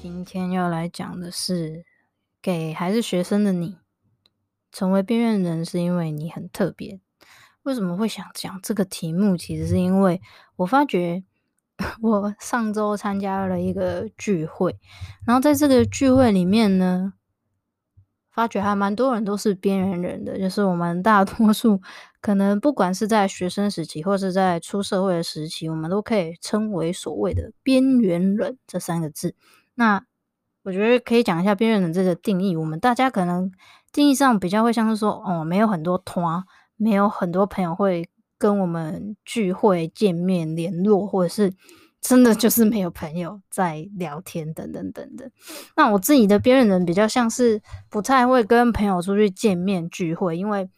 今天要来讲的是，给还是学生的你，成为边缘人是因为你很特别。为什么会想讲这个题目？其实是因为我发觉，我上周参加了一个聚会，然后在这个聚会里面呢，发觉还蛮多人都是边缘人的，就是我们大多数可能不管是在学生时期，或是在出社会的时期，我们都可以称为所谓的边缘人这三个字。那我觉得可以讲一下边缘人这个定义。我们大家可能定义上比较会像是说，哦，没有很多团，没有很多朋友会跟我们聚会、见面、联络，或者是 真的就是没有朋友在聊天等等等等。那我自己的边缘人比较像是不太会跟朋友出去见面聚会，因为。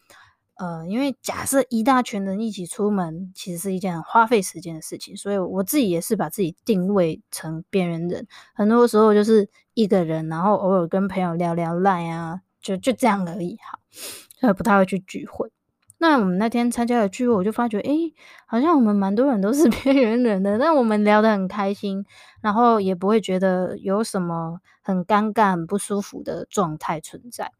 呃，因为假设一大群人一起出门，其实是一件很花费时间的事情，所以我自己也是把自己定位成边缘人。很多时候就是一个人，然后偶尔跟朋友聊聊赖啊，就就这样而已。好，所以不太会去聚会。那我们那天参加了聚会，我就发觉，诶，好像我们蛮多人都是 边缘人的，但我们聊得很开心，然后也不会觉得有什么很尴尬、很不舒服的状态存在。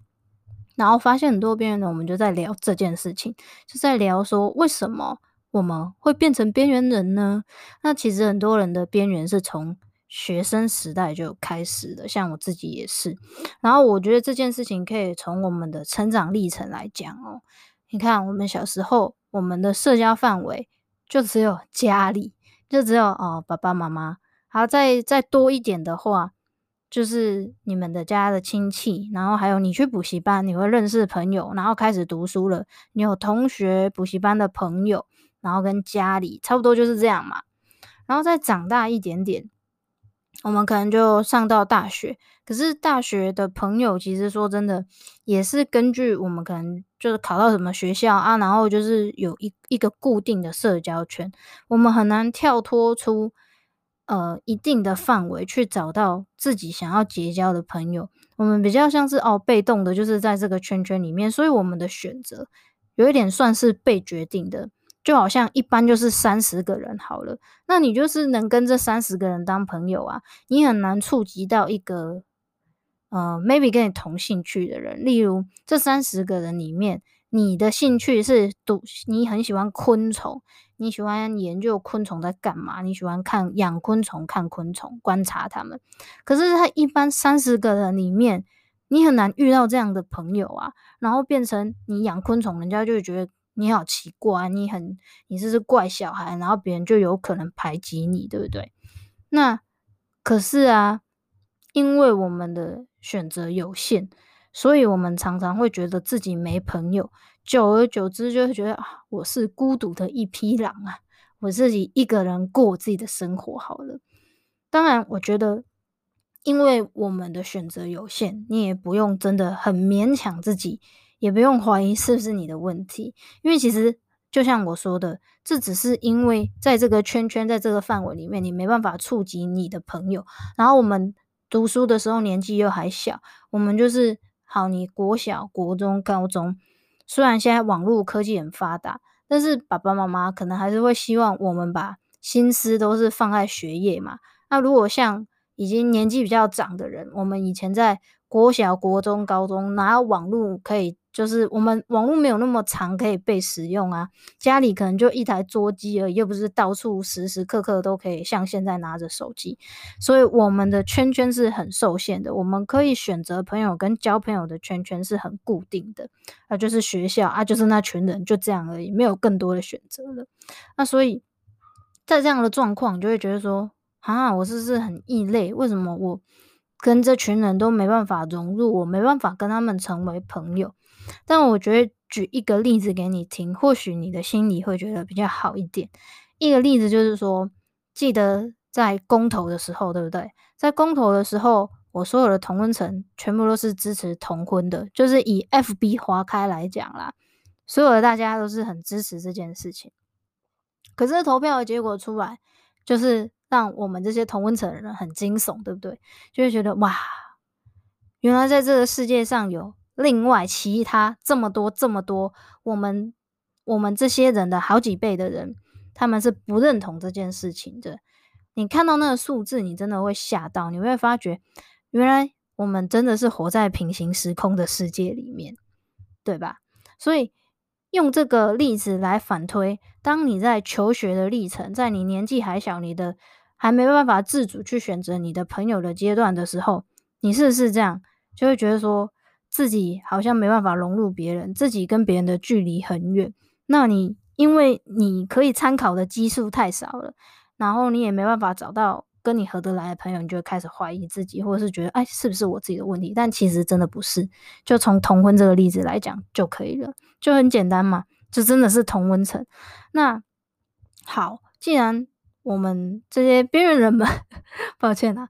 然后发现很多边缘人，我们就在聊这件事情，就在聊说为什么我们会变成边缘人呢？那其实很多人的边缘是从学生时代就开始的，像我自己也是。然后我觉得这件事情可以从我们的成长历程来讲哦。你看，我们小时候，我们的社交范围就只有家里，就只有哦爸爸妈妈。好，再再多一点的话。就是你们的家的亲戚，然后还有你去补习班，你会认识朋友，然后开始读书了，你有同学、补习班的朋友，然后跟家里差不多就是这样嘛。然后再长大一点点，我们可能就上到大学。可是大学的朋友，其实说真的，也是根据我们可能就是考到什么学校啊，然后就是有一一个固定的社交圈，我们很难跳脱出。呃，一定的范围去找到自己想要结交的朋友，我们比较像是哦，被动的，就是在这个圈圈里面，所以我们的选择有一点算是被决定的，就好像一般就是三十个人好了，那你就是能跟这三十个人当朋友啊，你很难触及到一个呃，maybe 跟你同兴趣的人，例如这三十个人里面，你的兴趣是读，你很喜欢昆虫。你喜欢研究昆虫在干嘛？你喜欢看养昆虫、看昆虫、观察它们。可是他一般三十个人里面，你很难遇到这样的朋友啊。然后变成你养昆虫，人家就会觉得你好奇怪，你很你这是怪小孩，然后别人就有可能排挤你，对不对？那可是啊，因为我们的选择有限，所以我们常常会觉得自己没朋友。久而久之，就会觉得啊，我是孤独的一匹狼啊，我自己一个人过自己的生活好了。当然，我觉得，因为我们的选择有限，你也不用真的很勉强自己，也不用怀疑是不是你的问题。因为其实就像我说的，这只是因为在这个圈圈，在这个范围里面，你没办法触及你的朋友。然后我们读书的时候年纪又还小，我们就是好，你国小、国中、高中。虽然现在网络科技很发达，但是爸爸妈妈可能还是会希望我们把心思都是放在学业嘛。那如果像已经年纪比较长的人，我们以前在国小、国中、高中，哪有网络可以？就是我们网络没有那么长可以被使用啊，家里可能就一台桌机而已，又不是到处时时刻刻都可以像现在拿着手机，所以我们的圈圈是很受限的。我们可以选择朋友跟交朋友的圈圈是很固定的，啊，就是学校啊，就是那群人就这样而已，没有更多的选择了。那所以在这样的状况，你就会觉得说，啊，我是不是很异类？为什么我跟这群人都没办法融入？我没办法跟他们成为朋友？但我觉得举一个例子给你听，或许你的心里会觉得比较好一点。一个例子就是说，记得在公投的时候，对不对？在公投的时候，我所有的同温层全部都是支持同婚的，就是以 FB 划开来讲啦，所有的大家都是很支持这件事情。可是投票的结果出来，就是让我们这些同温层的人很惊悚，对不对？就会觉得哇，原来在这个世界上有。另外，其他这么多这么多，我们我们这些人的好几倍的人，他们是不认同这件事情的。你看到那个数字，你真的会吓到，你会发觉，原来我们真的是活在平行时空的世界里面，对吧？所以用这个例子来反推，当你在求学的历程，在你年纪还小，你的还没办法自主去选择你的朋友的阶段的时候，你是不是这样，就会觉得说，自己好像没办法融入别人，自己跟别人的距离很远。那你因为你可以参考的基数太少了，然后你也没办法找到跟你合得来的朋友，你就开始怀疑自己，或者是觉得哎，是不是我自己的问题？但其实真的不是。就从同婚这个例子来讲就可以了，就很简单嘛，就真的是同温层。那好，既然我们这些边缘人们，抱歉啊，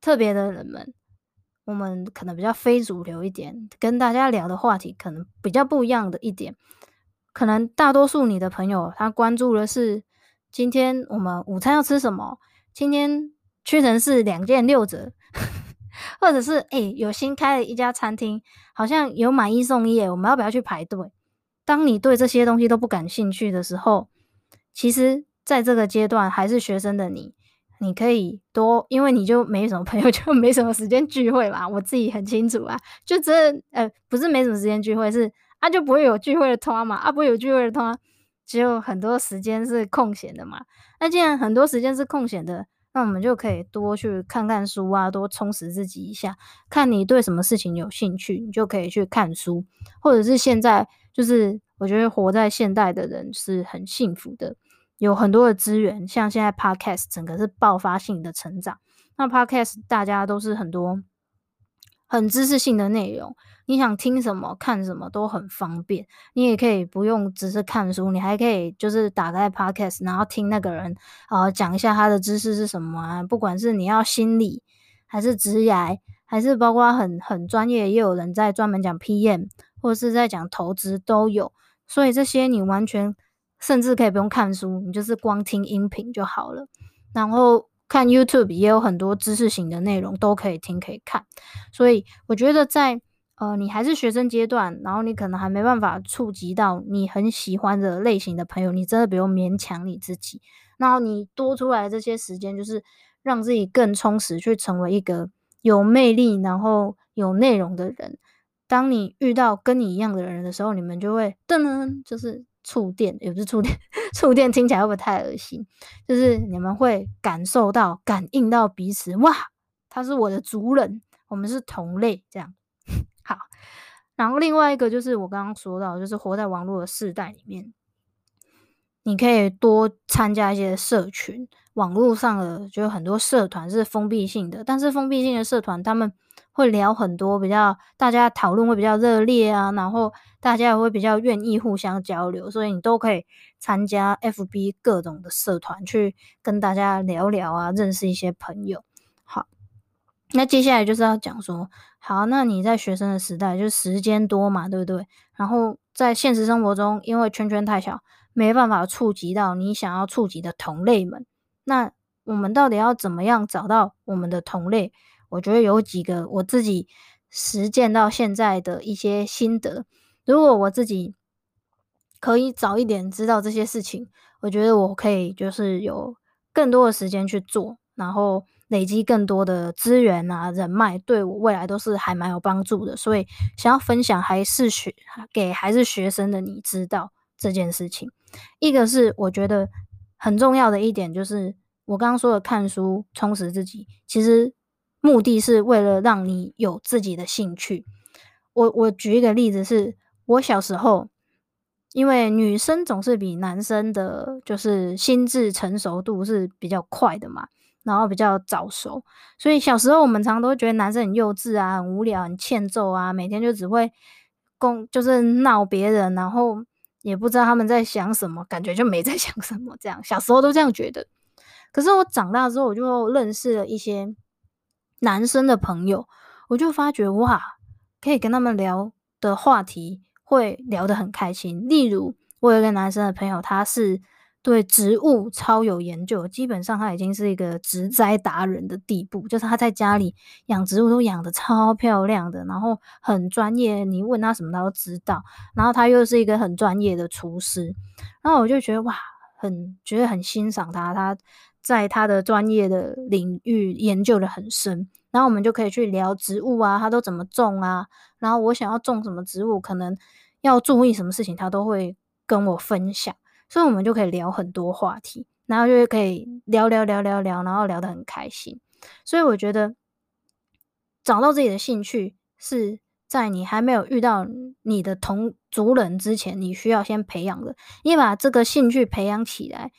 特别的人们。我们可能比较非主流一点，跟大家聊的话题可能比较不一样的一点，可能大多数你的朋友他关注的是今天我们午餐要吃什么，今天屈臣氏两件六折，或者是诶、有新开了一家餐厅，好像有买一送一，我们要不要去排队？当你对这些东西都不感兴趣的时候，其实在这个阶段还是学生的你。你可以多，因为你就没什么朋友，就没什么时间聚会嘛。我自己很清楚啊，就这呃，不是没什么时间聚会，是啊就不会有聚会的拖嘛，啊不会有聚会的拖，只有很多时间是空闲的嘛。那既然很多时间是空闲的，那我们就可以多去看看书啊，多充实自己一下。看你对什么事情有兴趣，你就可以去看书，或者是现在就是我觉得活在现代的人是很幸福的。有很多的资源，像现在 Podcast 整个是爆发性的成长。那 Podcast 大家都是很多很知识性的内容，你想听什么、看什么都很方便。你也可以不用只是看书，你还可以就是打开 Podcast，然后听那个人啊讲一下他的知识是什么啊。不管是你要心理，还是职涯，还是包括很很专业，也有人在专门讲 PM，或者是在讲投资都有。所以这些你完全。甚至可以不用看书，你就是光听音频就好了。然后看 YouTube 也有很多知识型的内容都可以听可以看。所以我觉得在呃你还是学生阶段，然后你可能还没办法触及到你很喜欢的类型的朋友，你真的不用勉强你自己。然后你多出来这些时间，就是让自己更充实，去成为一个有魅力然后有内容的人。当你遇到跟你一样的人的时候，你们就会噔噔，就是。触电也不是触电，触电听起来会不会太恶心？就是你们会感受到、感应到彼此，哇，他是我的族人，我们是同类，这样 好。然后另外一个就是我刚刚说到，就是活在网络的世代里面，你可以多参加一些社群，网络上的就有很多社团是封闭性的，但是封闭性的社团他们。会聊很多比较，大家讨论会比较热烈啊，然后大家也会比较愿意互相交流，所以你都可以参加 FB 各种的社团，去跟大家聊聊啊，认识一些朋友。好，那接下来就是要讲说，好，那你在学生的时代就是时间多嘛，对不对？然后在现实生活中，因为圈圈太小，没办法触及到你想要触及的同类们，那我们到底要怎么样找到我们的同类？我觉得有几个我自己实践到现在的一些心得。如果我自己可以早一点知道这些事情，我觉得我可以就是有更多的时间去做，然后累积更多的资源啊、人脉，对我未来都是还蛮有帮助的。所以想要分享还是学给还是学生的你知道这件事情。一个是我觉得很重要的一点，就是我刚刚说的看书充实自己，其实目的是为了让你有自己的兴趣。我我举一个例子是，我小时候。因为女生总是比男生的，就是心智成熟度是比较快的嘛，然后比较早熟，所以小时候我们常常都会觉得男生很幼稚啊，很无聊，很欠揍啊，每天就只会攻，就是闹别人，然后也不知道他们在想什么，感觉就没在 想什么这样。小时候都这样觉得，可是我长大之后，我就认识了一些男生的朋友，我就发觉哇，可以跟他们聊的话题。会聊得很开心。例如，我有一个男生的朋友，他是对植物超有研究，基本上他已经是一个植栽达人的地步，就是他在家里养植物都养得超漂亮的，然后很专业，你问他什么他都知道。然后他又是一个很专业的厨师，然后我就觉得哇，很觉得很欣赏他，他在他的专业的领域研究得很深。然后我们就可以去聊植物啊，他都怎么种啊？然后我想要种什么植物，可能要注意什么事情，他都会跟我分享，所以我们就可以聊很多话题，然后就可以聊聊聊聊聊，然后聊得很开心。所以我觉得找到自己的兴趣是在你还没有遇到你的同族人之前，你需要先培养的。你把这个兴趣培养起来，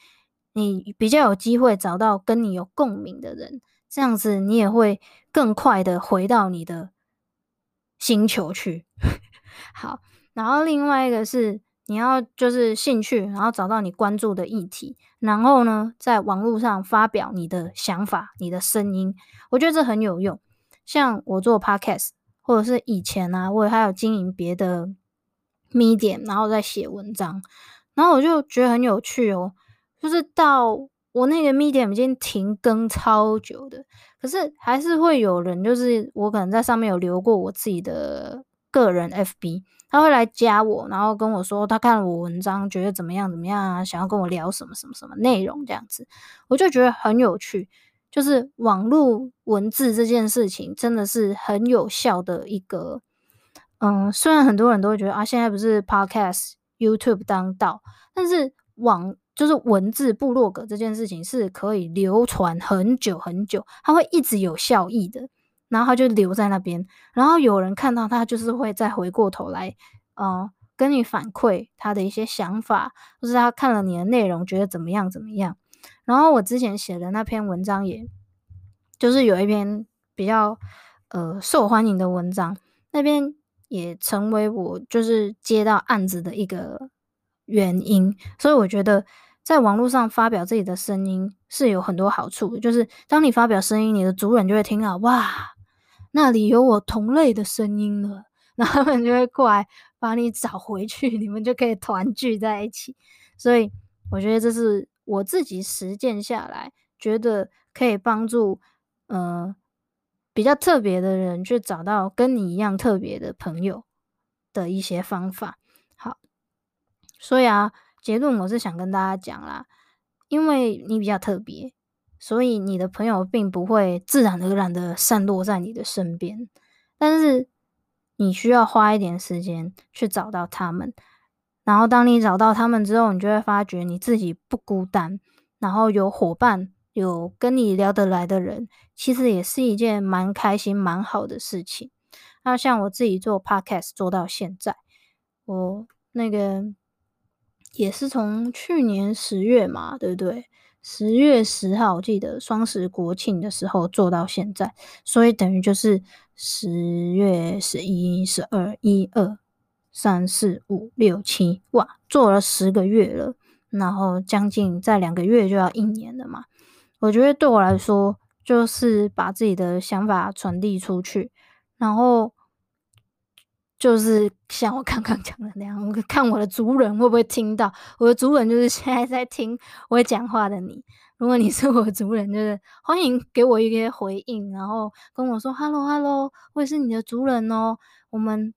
你比较有机会找到跟你有共鸣的人。这样子，你也会更快的回到你的星球去。好，然后另外一个是你要就是兴趣，然后找到你关注的议题，然后呢，在网络上发表你的想法、你的声音。我觉得这很有用。像我做 podcast，或者是以前啊，我还有经营别的 medium，然后在写文章，然后我就觉得很有趣哦，就是到。我那个 Medium 已经停更超久的，可是还是会有人，就是我可能在上面有留过我自己的个人 FB，他会来加我，然后跟我说他看了我文章，觉得怎么样怎么样啊，想要跟我聊什么什么什么内容这样子，我就觉得很有趣。就是网络文字这件事情真的是很有效的一个，嗯，虽然很多人都会觉得啊，现在不是 Podcast、YouTube 当道，但是网。就是文字部落格这件事情是可以流传很久很久，它会一直有效益的，然后它就留在那边，然后有人看到它，就是会再回过头来，呃，跟你反馈他的一些想法，或是他看了你的内容觉得怎么样怎么样。然后我之前写的那篇文章也，也就是有一篇比较呃受欢迎的文章，那边也成为我就是接到案子的一个原因，所以我觉得。在网络上发表自己的声音是有很多好处，就是当你发表声音，你的族人就会听到，哇，那里有我同类的声音了，然后他们就会过来把你找回去，你们就可以团聚在一起。所以我觉得这是我自己实践下来，觉得可以帮助呃比较特别的人去找到跟你一样特别的朋友的一些方法。好，所以啊。结论我是想跟大家讲啦，因为你比较特别，所以你的朋友并不会自然而然的散落在你的身边，但是你需要花一点时间去找到他们，然后当你找到他们之后，你就会发觉你自己不孤单，然后有伙伴，有跟你聊得来的人，其实也是一件蛮开心、蛮好的事情。那像我自己做 Podcast 做到现在，我那个。也是从去年十月嘛，对不对？十月十号，我记得双十国庆的时候做到现在，所以等于就是十月十一、十二、一二三四五六七，哇，做了十个月了，然后将近再两个月就要一年了嘛。我觉得对我来说，就是把自己的想法传递出去，然后。就是像我刚刚讲的那样，看我的族人会不会听到。我的族人就是 现在在听我讲话的你。如果你是我的族人，就是欢迎给我一个回应，然后跟我说 “hello hello”，我也是你的族人哦。我们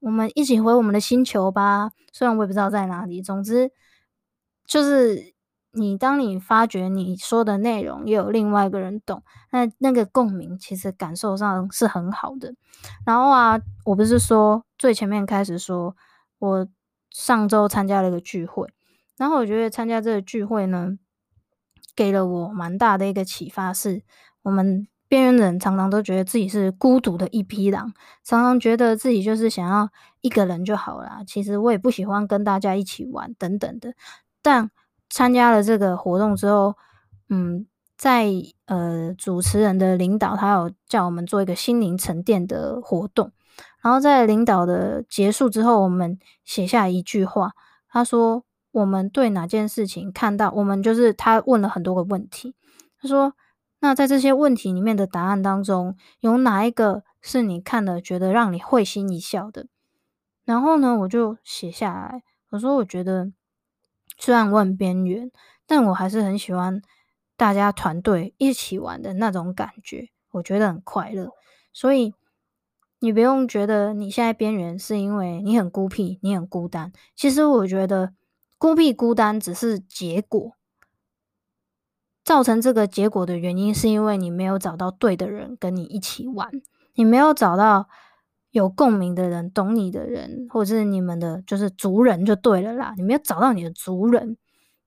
我们一起回我们的星球吧。虽然我也不知道在哪里，总之就是你当你发觉你说的内容也有另外一个人懂，那那个共鸣其实感受上是很好的。然后啊，我不是说最前面开始说，我上周参加了一个聚会，然后我觉得参加这个聚会呢，给了我蛮大的一个启发是，我们边缘人常常都觉得自己是孤独的一匹狼，常常觉得自己就是想要一个人就好了。其实我也不喜欢跟大家一起玩等等的，但。参加了这个活动之后，嗯，在呃主持人的领导，他有叫我们做一个心灵沉淀的活动。然后在领导的结束之后，我们写下一句话，他说：“我们对哪件事情看到，我们就是他问了很多个问题。他说，那在这些问题里面的答案当中，有哪一个是你看了觉得让你会心一笑的？然后呢，我就写下来，我说我觉得。”虽然我很边缘，但我还是很喜欢大家团队一起玩的那种感觉，我觉得很快乐。所以你不用觉得你现在边缘是因为你很孤僻，你很孤单。其实我觉得孤僻孤单只是结果，造成这个结果的原因是因为你没有找到对的人跟你一起玩，你没有找到。有共鸣的人，懂你的人，或者是你们的，就是族人就对了啦。你没有找到你的族人，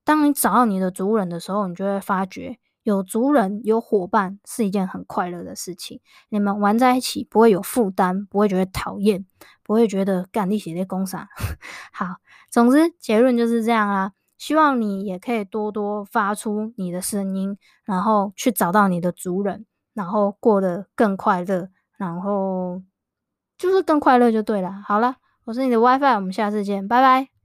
当你找到你的族人的时候，你就会发觉有族人、有伙伴是一件很快乐的事情。你们玩在一起不会有负担，不会觉得讨厌，不会觉得干力写的工啥。好，总之结论就是这样啦。希望你也可以多多发出你的声音，然后去找到你的族人，然后过得更快乐，然后。就是更快乐就对了。好了，我是你的 WiFi，我们下次见，拜拜。